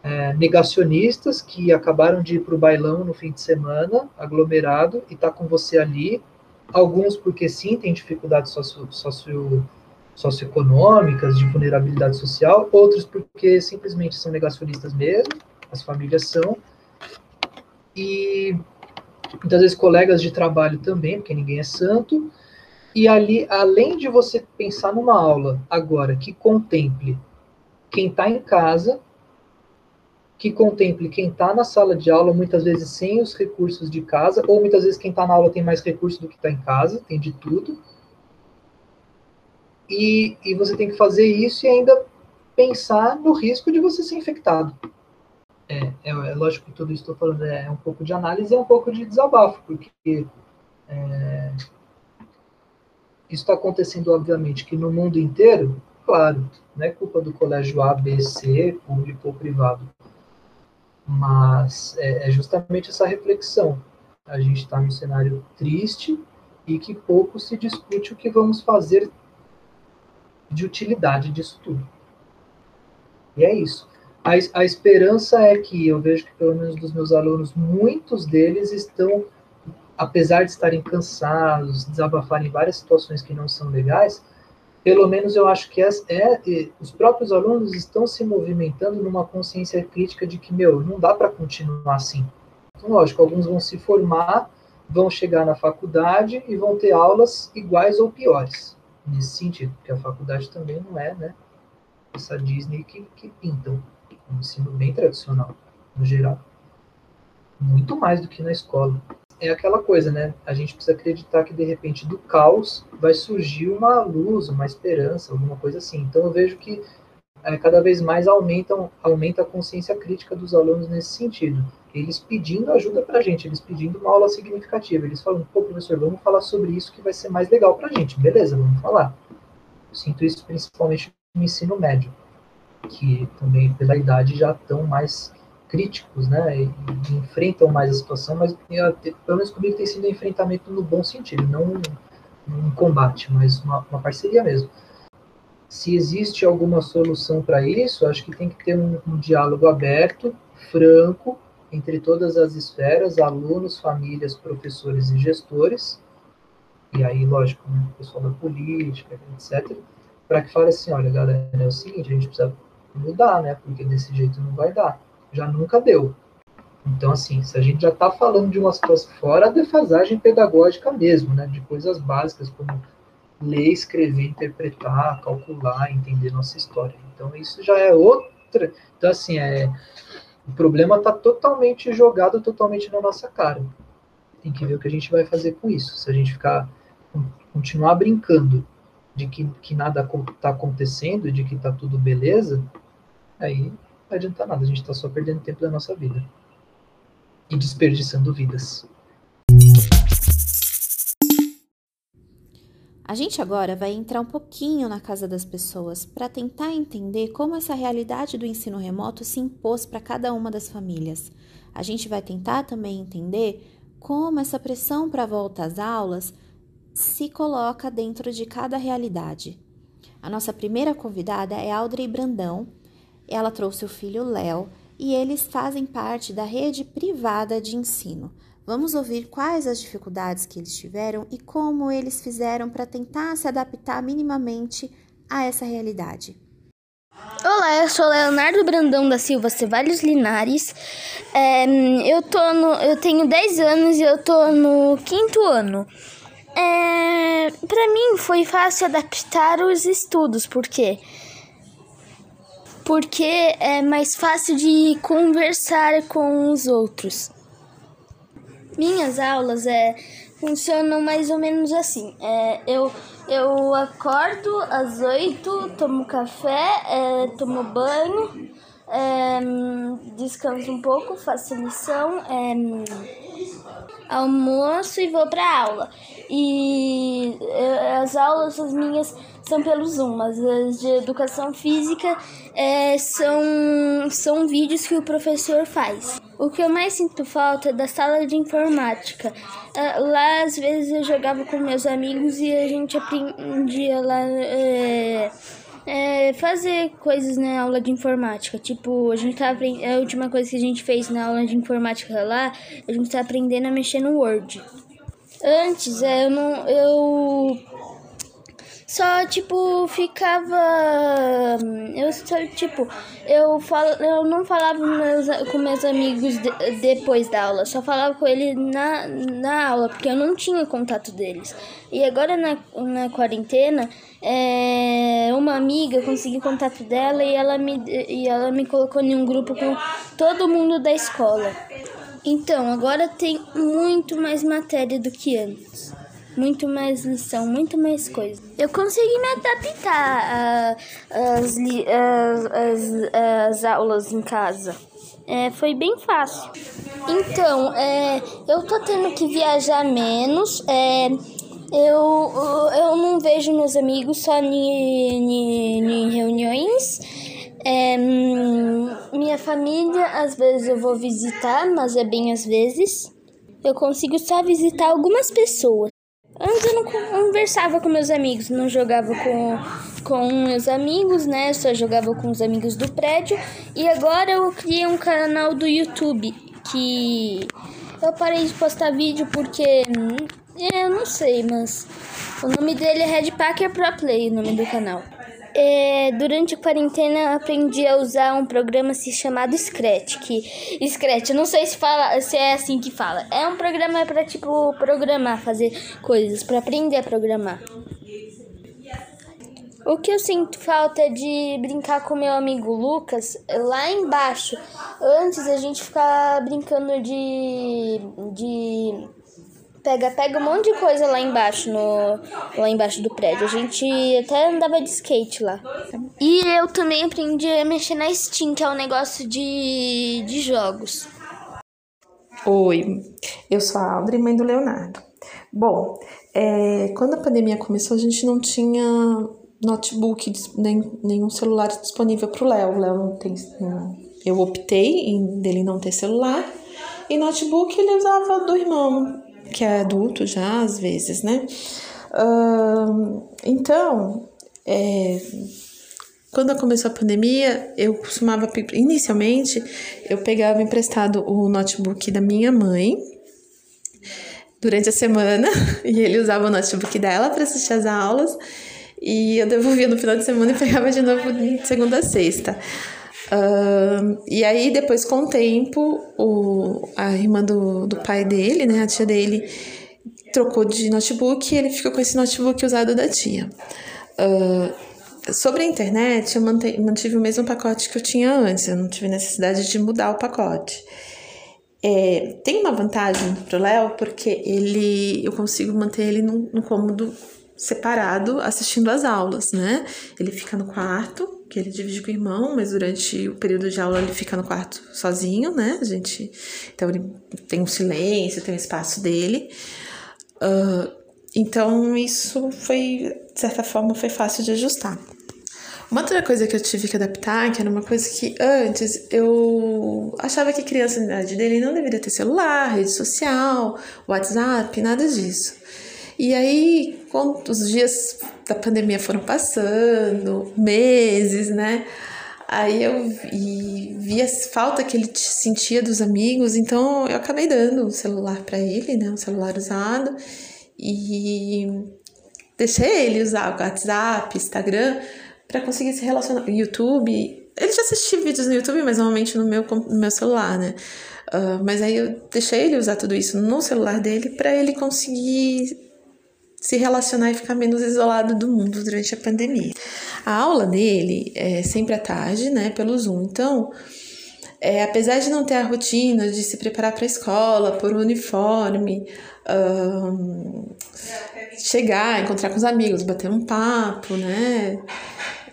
é, negacionistas que acabaram de ir para o bailão no fim de semana, aglomerado, e está com você ali. Alguns porque sim, tem dificuldades socio, socio, socioeconômicas, de vulnerabilidade social, outros porque simplesmente são negacionistas mesmo, as famílias são. E muitas vezes colegas de trabalho também, porque ninguém é santo. E ali, além de você pensar numa aula agora que contemple quem está em casa, que contemple quem está na sala de aula, muitas vezes sem os recursos de casa, ou muitas vezes quem está na aula tem mais recursos do que está em casa, tem de tudo. E, e você tem que fazer isso e ainda pensar no risco de você ser infectado. É, é, é lógico que tudo isso que estou falando é um pouco de análise é um pouco de desabafo, porque é, isso está acontecendo, obviamente, que no mundo inteiro, claro, não é culpa do colégio A, B, C, público ou privado, mas é, é justamente essa reflexão. A gente está num cenário triste e que pouco se discute o que vamos fazer de utilidade disso tudo. E é isso. A, a esperança é que eu vejo que, pelo menos dos meus alunos, muitos deles estão apesar de estarem cansados, desabafarem várias situações que não são legais, pelo menos eu acho que é, os próprios alunos estão se movimentando numa consciência crítica de que, meu, não dá para continuar assim. Então, lógico, alguns vão se formar, vão chegar na faculdade e vão ter aulas iguais ou piores, nesse sentido, porque a faculdade também não é, né, essa Disney que, que pintam, é um ensino bem tradicional, no geral. Muito mais do que na escola é aquela coisa, né? A gente precisa acreditar que de repente do caos vai surgir uma luz, uma esperança, alguma coisa assim. Então eu vejo que é, cada vez mais aumentam, aumenta a consciência crítica dos alunos nesse sentido. Eles pedindo ajuda para a gente, eles pedindo uma aula significativa. Eles falam, pô, professor, vamos falar sobre isso que vai ser mais legal para a gente. Beleza, vamos falar. Eu sinto isso principalmente no ensino médio, que também pela idade já estão mais críticos, né, e, enfrentam mais a situação, mas pelo menos comigo tem sido um enfrentamento no bom sentido, não um, um combate, mas uma, uma, parceria mesmo. Se existe alguma solução para isso, acho que tem que ter um, um diálogo aberto, franco, entre todas as esferas, alunos, famílias, professores e gestores, e aí, lógico, né, pessoal da política, etc., para que fale assim, olha, galera, é o seguinte, a gente precisa mudar, né, porque desse jeito não vai dar já nunca deu. Então, assim, se a gente já está falando de uma situação fora a defasagem pedagógica mesmo, né, de coisas básicas como ler, escrever, interpretar, calcular, entender nossa história. Então, isso já é outra. Então, assim, é, o problema está totalmente jogado, totalmente na nossa cara. Tem que ver o que a gente vai fazer com isso. Se a gente ficar, continuar brincando de que, que nada está acontecendo, de que está tudo beleza, aí não adianta nada, a gente está só perdendo tempo da nossa vida e desperdiçando vidas. A gente agora vai entrar um pouquinho na casa das pessoas para tentar entender como essa realidade do ensino remoto se impôs para cada uma das famílias. A gente vai tentar também entender como essa pressão para a volta às aulas se coloca dentro de cada realidade. A nossa primeira convidada é Audrey Brandão, ela trouxe o filho Léo e eles fazem parte da rede privada de ensino. Vamos ouvir quais as dificuldades que eles tiveram e como eles fizeram para tentar se adaptar minimamente a essa realidade. Olá, sou Leonardo Brandão da Silva Cevalhos Linares. É, eu, tô no, eu tenho 10 anos e eu tô no quinto ano. É, para mim foi fácil adaptar os estudos, porque porque é mais fácil de conversar com os outros. Minhas aulas é funcionam mais ou menos assim. É, eu, eu acordo às oito, tomo café, é, tomo banho, é, descanso um pouco, faço lição, é, almoço e vou para aula. E é, as aulas, as minhas, são pelo Zoom, mas as de educação física é, são, são vídeos que o professor faz. O que eu mais sinto falta é da sala de informática. É, lá, às vezes, eu jogava com meus amigos e a gente aprendia lá. É, é, fazer coisas na aula de informática. Tipo, a gente tá aprendendo. A última coisa que a gente fez na aula de informática lá, a gente tá aprendendo a mexer no Word. Antes, é, eu não. Eu só tipo ficava eu só tipo eu falo eu não falava meus, com meus amigos de, depois da aula só falava com eles na, na aula porque eu não tinha contato deles. E agora na, na quarentena é, uma amiga consegui contato dela e ela me e ela me colocou em um grupo com todo mundo da escola. Então agora tem muito mais matéria do que antes muito mais lição, muito mais coisa. Eu consegui me adaptar às as, as, aulas em casa. É, foi bem fácil. Então, é, eu tô tendo que viajar menos. É, eu, eu não vejo meus amigos só em reuniões. É, minha família, às vezes eu vou visitar, mas é bem às vezes. Eu consigo só visitar algumas pessoas. Antes eu não conversava com meus amigos, não jogava com, com meus amigos, né? Só jogava com os amigos do prédio. E agora eu criei um canal do YouTube que eu parei de postar vídeo porque. É, eu não sei, mas o nome dele é Red Packer Pro Play, o nome do canal. É, durante a quarentena aprendi a usar um programa assim, chamado Scratch, que Scratch, não sei se fala, se é assim que fala. É um programa para tipo programar, fazer coisas, para aprender a programar. O que eu sinto falta é de brincar com meu amigo Lucas lá embaixo. Antes a gente ficava brincando de de pega, pega um monte de coisa lá embaixo, no, lá embaixo do prédio. A gente até andava de skate lá. E eu também aprendi a mexer na Steam, que é um negócio de, de jogos. Oi, eu sou a Audrey, mãe do Leonardo. Bom, é, quando a pandemia começou, a gente não tinha notebook, nem nenhum celular disponível para o Léo. Léo não tem. Eu optei em dele não ter celular. E notebook ele usava do irmão que é adulto já às vezes, né? Uh, então, é, quando começou a pandemia, eu costumava, inicialmente, eu pegava emprestado o notebook da minha mãe durante a semana e ele usava o notebook dela para assistir as aulas e eu devolvia no final de semana e pegava de novo de segunda a sexta. Uh, e aí, depois, com o tempo, o, a irmã do, do pai dele, né, a tia dele, trocou de notebook e ele ficou com esse notebook usado da tia. Uh, sobre a internet, eu mantive o mesmo pacote que eu tinha antes, eu não tive necessidade de mudar o pacote. É, tem uma vantagem pro Léo, porque ele eu consigo manter ele num, num cômodo separado assistindo às aulas, né? Ele fica no quarto que ele divide com o irmão, mas durante o período de aula ele fica no quarto sozinho, né? A gente, então ele tem um silêncio, tem um espaço dele. Uh, então isso foi, de certa forma, foi fácil de ajustar. Uma outra coisa que eu tive que adaptar, que era uma coisa que antes eu achava que criança na idade dele não deveria ter celular, rede social, WhatsApp, nada disso. E aí, quando os dias da pandemia foram passando, meses, né? Aí eu vi, vi a falta que ele sentia dos amigos, então eu acabei dando o celular para ele, né? Um celular usado. E deixei ele usar o WhatsApp, Instagram, para conseguir se relacionar. YouTube. Ele de assistir vídeos no YouTube, mas normalmente no meu, no meu celular, né? Uh, mas aí eu deixei ele usar tudo isso no celular dele para ele conseguir se relacionar e ficar menos isolado do mundo durante a pandemia. A aula dele é sempre à tarde, né, pelo Zoom. Então, é, apesar de não ter a rotina de se preparar para a escola, por uniforme, um, chegar, encontrar com os amigos, bater um papo, né?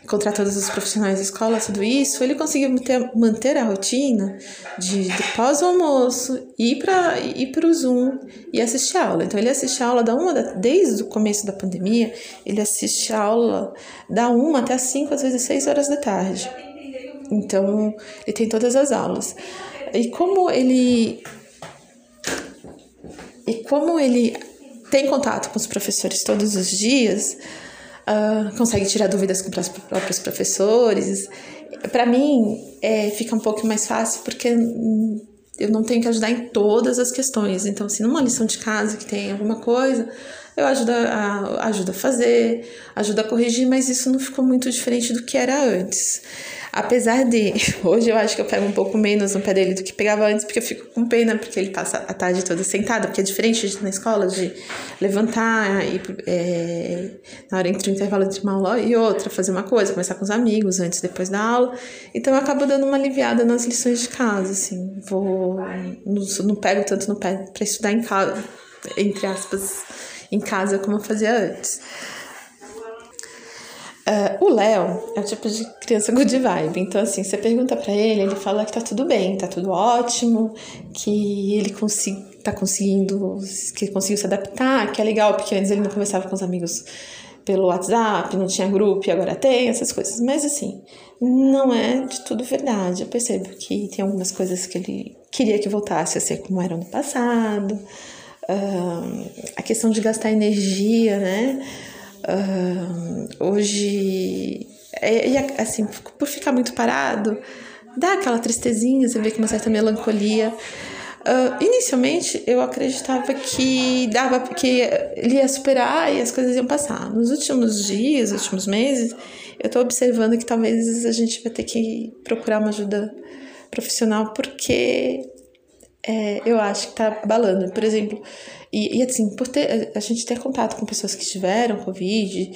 Encontrar todos os profissionais da escola, tudo isso, ele conseguiu manter, manter a rotina de, de pós o almoço, ir para ir o Zoom e assistir a aula. Então, ele assiste a aula da uma, desde o começo da pandemia, ele assiste a aula da uma até as cinco, às vezes seis horas da tarde. Então, ele tem todas as aulas. E como ele. E como ele tem contato com os professores todos os dias, uh, consegue tirar dúvidas com os próprios professores. Para mim, é, fica um pouco mais fácil porque eu não tenho que ajudar em todas as questões. Então, se assim, numa lição de casa que tem alguma coisa, eu ajudo a, ajudo a fazer, ajudo a corrigir, mas isso não ficou muito diferente do que era antes. Apesar de, hoje eu acho que eu pego um pouco menos no pé dele do que pegava antes, porque eu fico com pena, porque ele passa a tarde toda sentado, porque é diferente de, na escola de levantar e é, na hora entre o intervalo entre uma aula e outra, fazer uma coisa, conversar com os amigos antes depois da aula. Então eu acabo dando uma aliviada nas lições de casa, assim, vou. Não, não pego tanto no pé para estudar em casa, entre aspas, em casa como eu fazia antes. Uh, o Léo é o tipo de criança good vibe, então assim, você pergunta para ele, ele fala que tá tudo bem, tá tudo ótimo, que ele consi tá conseguindo, que conseguiu se adaptar, que é legal, porque antes ele não conversava com os amigos pelo WhatsApp, não tinha grupo e agora tem, essas coisas. Mas assim, não é de tudo verdade. Eu percebo que tem algumas coisas que ele queria que voltasse a ser como era no passado. Uh, a questão de gastar energia, né? Uh, hoje, é, é, assim, por ficar muito parado, dá aquela tristezinha, você vê com uma certa melancolia. Uh, inicialmente eu acreditava que dava que ele ia superar e as coisas iam passar. Nos últimos dias, últimos meses, eu estou observando que talvez a gente vai ter que procurar uma ajuda profissional porque é, eu acho que tá balando. Por exemplo, e, e assim, por ter, a gente ter contato com pessoas que tiveram Covid,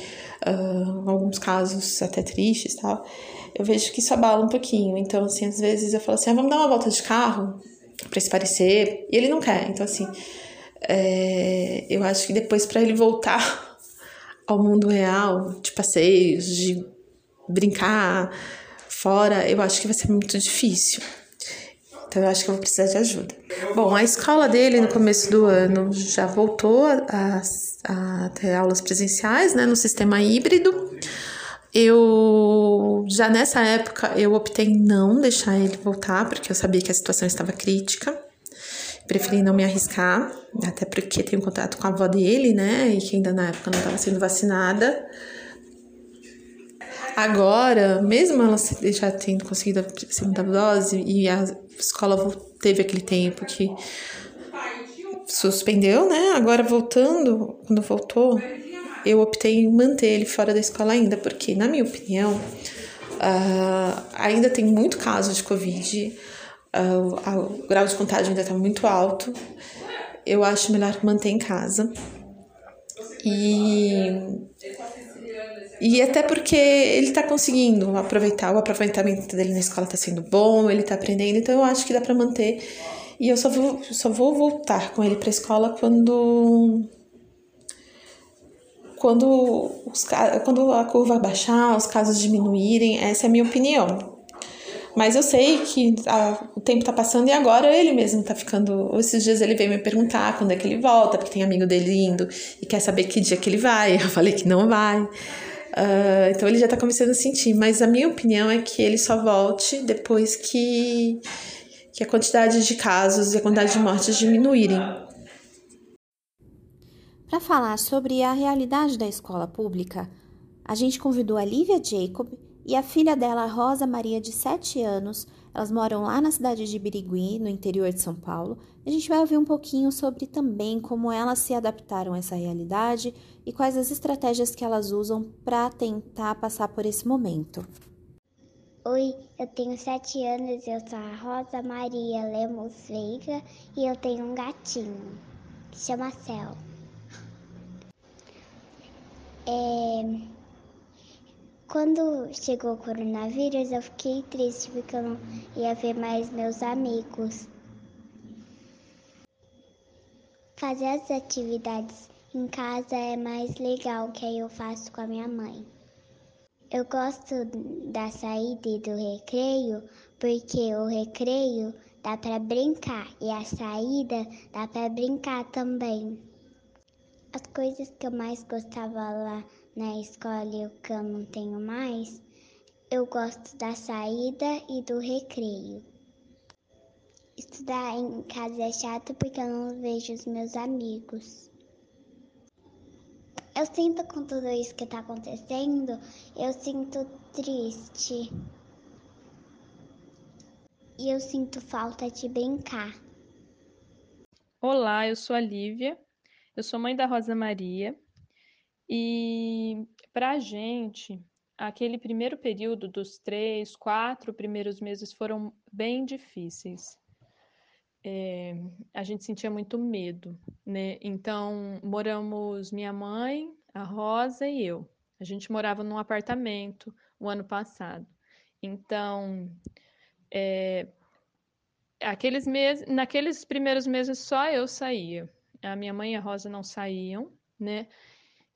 uh, alguns casos até tristes tal, eu vejo que isso abala um pouquinho. Então, assim, às vezes eu falo assim, ah, vamos dar uma volta de carro para se parecer, e ele não quer. Então, assim, é, eu acho que depois para ele voltar ao mundo real, de passeios, de brincar fora, eu acho que vai ser muito difícil. Então eu acho que eu vou precisar de ajuda. Bom, a escola dele no começo do ano já voltou a, a, a ter aulas presenciais, né, no sistema híbrido. Eu já nessa época eu optei não deixar ele voltar porque eu sabia que a situação estava crítica. Preferi não me arriscar, até porque tenho contato com a avó dele, né, e que ainda na época não estava sendo vacinada. Agora, mesmo ela já tendo conseguido a segunda dose e a escola teve aquele tempo que suspendeu, né? Agora voltando, quando voltou, eu optei em manter ele fora da escola ainda, porque, na minha opinião, uh, ainda tem muito caso de Covid, uh, o grau de contágio ainda está muito alto. Eu acho melhor manter em casa. E e até porque ele está conseguindo aproveitar, o aproveitamento dele na escola está sendo bom, ele está aprendendo, então eu acho que dá para manter. E eu só vou, só vou voltar com ele para a escola quando quando, os, quando a curva baixar, os casos diminuírem, essa é a minha opinião. Mas eu sei que a, o tempo tá passando e agora ele mesmo tá ficando. Esses dias ele veio me perguntar quando é que ele volta, porque tem amigo dele indo e quer saber que dia que ele vai. Eu falei que não vai. Uh, então ele já está começando a sentir, mas a minha opinião é que ele só volte depois que, que a quantidade de casos e a quantidade de mortes diminuírem. Para falar sobre a realidade da escola pública, a gente convidou a Lívia Jacob e a filha dela, Rosa Maria, de 7 anos. Elas moram lá na cidade de Birigui, no interior de São Paulo. A gente vai ouvir um pouquinho sobre também como elas se adaptaram a essa realidade e quais as estratégias que elas usam para tentar passar por esse momento. Oi, eu tenho sete anos, eu sou a Rosa Maria Lemos Veiga e eu tenho um gatinho que chama Céu. É... Quando chegou o coronavírus, eu fiquei triste porque eu não ia ver mais meus amigos. Fazer as atividades em casa é mais legal que eu faço com a minha mãe. Eu gosto da saída e do recreio porque o recreio dá para brincar e a saída dá para brincar também. As coisas que eu mais gostava lá na escola e o que eu não tenho mais, eu gosto da saída e do recreio. Estudar em casa é chato porque eu não vejo os meus amigos. Eu sinto com tudo isso que tá acontecendo, eu sinto triste. E eu sinto falta de brincar. Olá, eu sou a Lívia, eu sou mãe da Rosa Maria e para a gente, aquele primeiro período dos três, quatro primeiros meses foram bem difíceis. É, a gente sentia muito medo, né? Então, moramos minha mãe, a Rosa e eu. A gente morava num apartamento o ano passado. Então, é, aqueles meses, naqueles primeiros meses só eu saía. A minha mãe e a Rosa não saíam, né?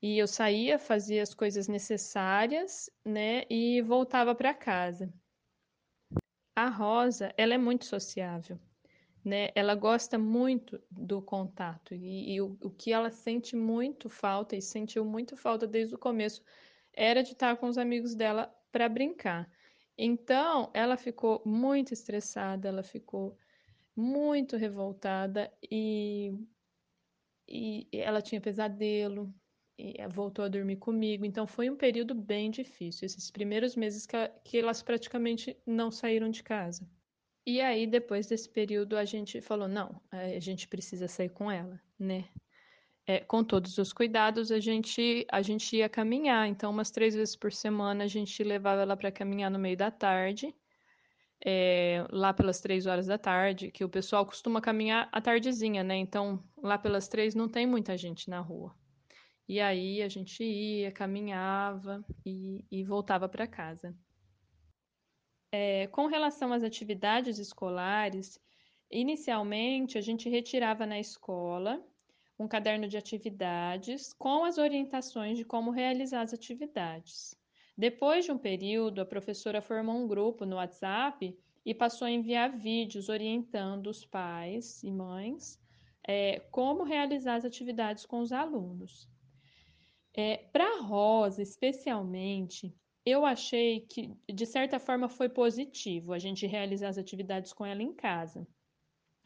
E eu saía, fazia as coisas necessárias, né? E voltava para casa. A Rosa, ela é muito sociável né? Ela gosta muito do contato e, e o, o, que ela sente muito falta e sentiu muito falta desde o começo era de estar com os amigos dela para brincar. Então, ela ficou muito estressada, ela ficou muito revoltada e, e ela tinha pesadelo, e voltou a dormir comigo. Então, foi um período bem difícil, esses primeiros meses que, que elas praticamente não saíram de casa. E aí, depois desse período, a gente falou: não, a gente precisa sair com ela, né? É, com todos os cuidados, a gente, a gente ia caminhar. Então, umas três vezes por semana, a gente levava ela para caminhar no meio da tarde, é, lá pelas três horas da tarde, que o pessoal costuma caminhar à tardezinha, né? Então, lá pelas três não tem muita gente na rua. E aí a gente ia, caminhava e, e voltava para casa. É, com relação às atividades escolares, inicialmente a gente retirava na escola um caderno de atividades com as orientações de como realizar as atividades. Depois de um período, a professora formou um grupo no WhatsApp e passou a enviar vídeos orientando os pais e mães é, como realizar as atividades com os alunos. É, Para a Rosa, especialmente, eu achei que, de certa forma, foi positivo a gente realizar as atividades com ela em casa.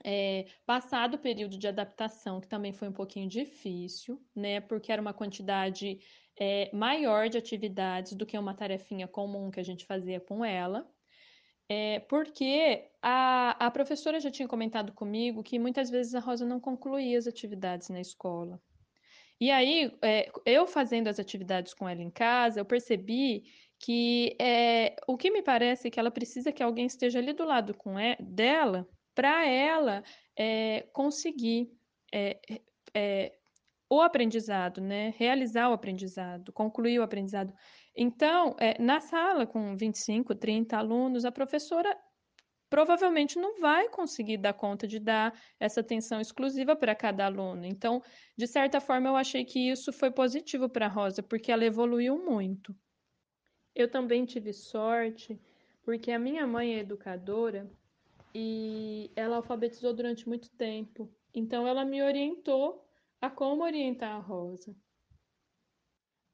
É, passado o período de adaptação, que também foi um pouquinho difícil, né? Porque era uma quantidade é, maior de atividades do que uma tarefinha comum que a gente fazia com ela. É, porque a, a professora já tinha comentado comigo que muitas vezes a Rosa não concluía as atividades na escola. E aí, é, eu fazendo as atividades com ela em casa, eu percebi que é, o que me parece é que ela precisa que alguém esteja ali do lado com e, dela para ela é, conseguir é, é, o aprendizado, né? realizar o aprendizado, concluir o aprendizado. Então, é, na sala com 25, 30 alunos, a professora provavelmente não vai conseguir dar conta de dar essa atenção exclusiva para cada aluno. Então, de certa forma, eu achei que isso foi positivo para a Rosa, porque ela evoluiu muito. Eu também tive sorte, porque a minha mãe é educadora e ela alfabetizou durante muito tempo. Então ela me orientou a como orientar a Rosa.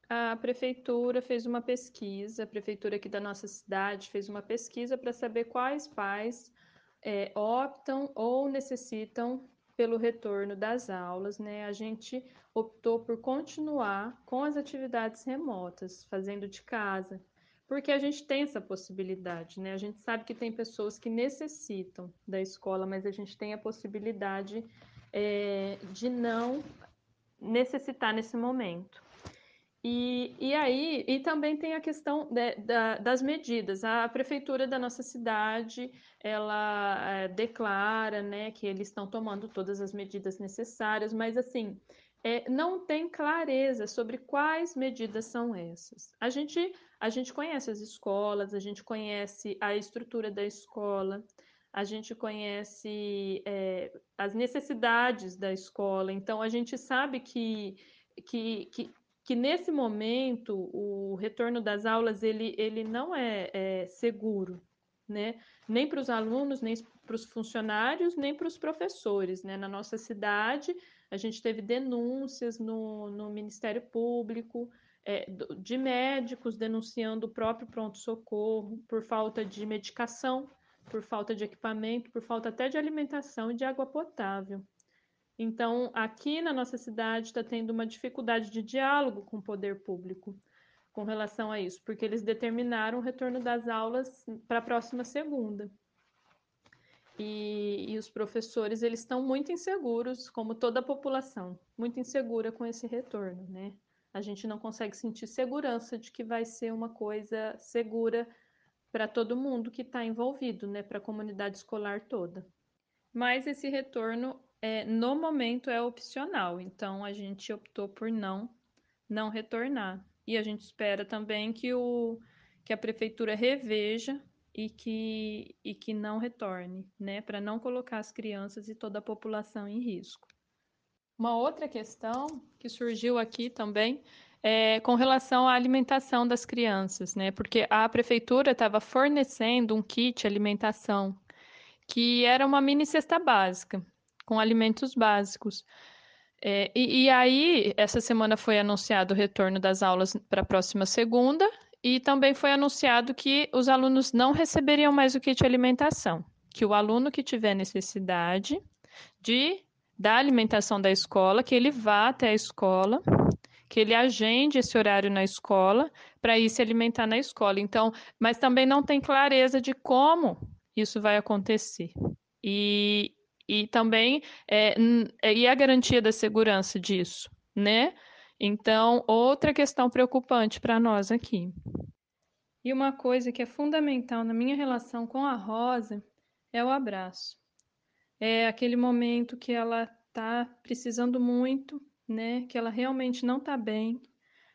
A prefeitura fez uma pesquisa, a prefeitura aqui da nossa cidade fez uma pesquisa para saber quais pais é, optam ou necessitam pelo retorno das aulas, né, a gente optou por continuar com as atividades remotas, fazendo de casa, porque a gente tem essa possibilidade, né? A gente sabe que tem pessoas que necessitam da escola, mas a gente tem a possibilidade é, de não necessitar nesse momento. E, e aí, e também tem a questão de, da, das medidas. A prefeitura da nossa cidade, ela é, declara, né, que eles estão tomando todas as medidas necessárias, mas assim, é, não tem clareza sobre quais medidas são essas. A gente, a gente conhece as escolas, a gente conhece a estrutura da escola, a gente conhece é, as necessidades da escola, então a gente sabe que, que, que que nesse momento o retorno das aulas ele, ele não é, é seguro, né? Nem para os alunos, nem para os funcionários, nem para os professores, né? Na nossa cidade, a gente teve denúncias no, no Ministério Público é, de médicos denunciando o próprio pronto-socorro por falta de medicação, por falta de equipamento, por falta até de alimentação e de água potável. Então, aqui na nossa cidade está tendo uma dificuldade de diálogo com o poder público com relação a isso, porque eles determinaram o retorno das aulas para a próxima segunda. E, e, os professores eles estão muito inseguros, como toda a população, muito insegura com esse retorno, né? A gente não consegue sentir segurança de que vai ser uma coisa segura para todo mundo que está envolvido, né? Para a comunidade escolar toda. Mas esse retorno é, no momento é opcional, então a gente optou por não não retornar. E a gente espera também que, o, que a prefeitura reveja e que, e que não retorne, né, para não colocar as crianças e toda a população em risco. Uma outra questão que surgiu aqui também é com relação à alimentação das crianças, né, porque a prefeitura estava fornecendo um kit alimentação que era uma mini cesta básica com alimentos básicos. É, e, e, aí, essa semana foi anunciado o retorno das aulas para a próxima segunda, e também foi anunciado que os alunos não receberiam mais o kit alimentação, que o aluno que tiver necessidade de da alimentação da escola, que ele vá até a escola, que ele agende esse horário na escola para ir se alimentar na escola. Então, mas também não tem clareza de como isso vai acontecer. E, e também é, e a garantia da segurança disso, né? Então, outra questão preocupante para nós aqui. E uma coisa que é fundamental na minha relação com a Rosa é o abraço. É aquele momento que ela está precisando muito, né? Que ela realmente não está bem.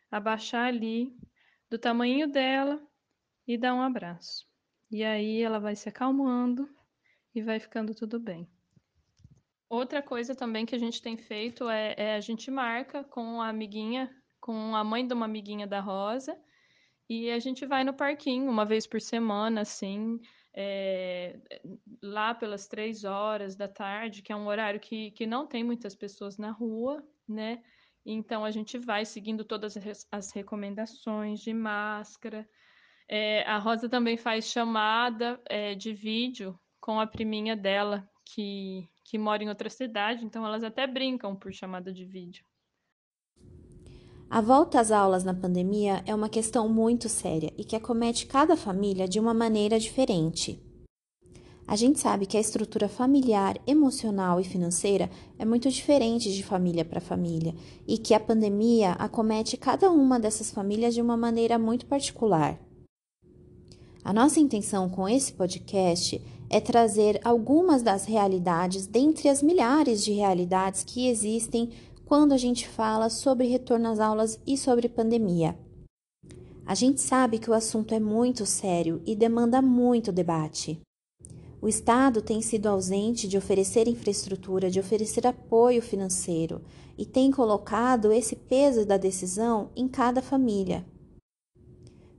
Abaixar ali do tamanho dela e dar um abraço. E aí ela vai se acalmando e vai ficando tudo bem. Outra coisa também que a gente tem feito é, é, a gente marca com a amiguinha, com a mãe de uma amiguinha da Rosa, e a gente vai no parquinho uma vez por semana, assim, é, lá pelas três horas da tarde, que é um horário que, que não tem muitas pessoas na rua, né? Então a gente vai seguindo todas as recomendações de máscara. É, a Rosa também faz chamada é, de vídeo com a priminha dela, que, que mora em outra cidade, então elas até brincam por chamada de vídeo. A volta às aulas na pandemia é uma questão muito séria e que acomete cada família de uma maneira diferente. A gente sabe que a estrutura familiar, emocional e financeira é muito diferente de família para família e que a pandemia acomete cada uma dessas famílias de uma maneira muito particular. A nossa intenção com esse podcast é trazer algumas das realidades dentre as milhares de realidades que existem quando a gente fala sobre retorno às aulas e sobre pandemia. A gente sabe que o assunto é muito sério e demanda muito debate. O Estado tem sido ausente de oferecer infraestrutura, de oferecer apoio financeiro e tem colocado esse peso da decisão em cada família.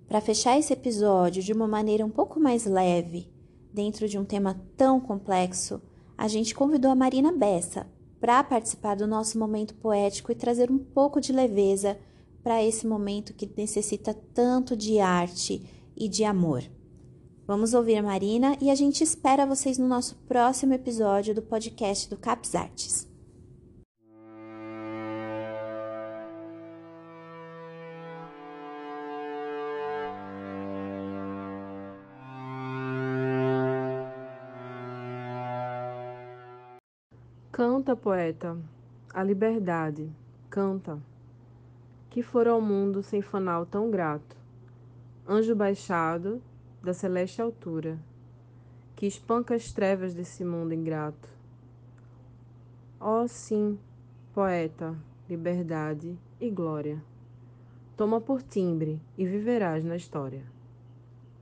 Para fechar esse episódio de uma maneira um pouco mais leve, dentro de um tema tão complexo, a gente convidou a Marina Bessa para participar do nosso momento poético e trazer um pouco de leveza para esse momento que necessita tanto de arte e de amor. Vamos ouvir a Marina e a gente espera vocês no nosso próximo episódio do podcast do Caps Artes. Canta, poeta, a liberdade, canta. que fora ao mundo sem fanal tão grato, anjo baixado da celeste altura, que espanca as trevas desse mundo ingrato. Ó oh, sim, poeta, liberdade e glória. Toma por timbre e viverás na história.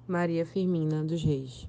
Maria Firmina dos Reis.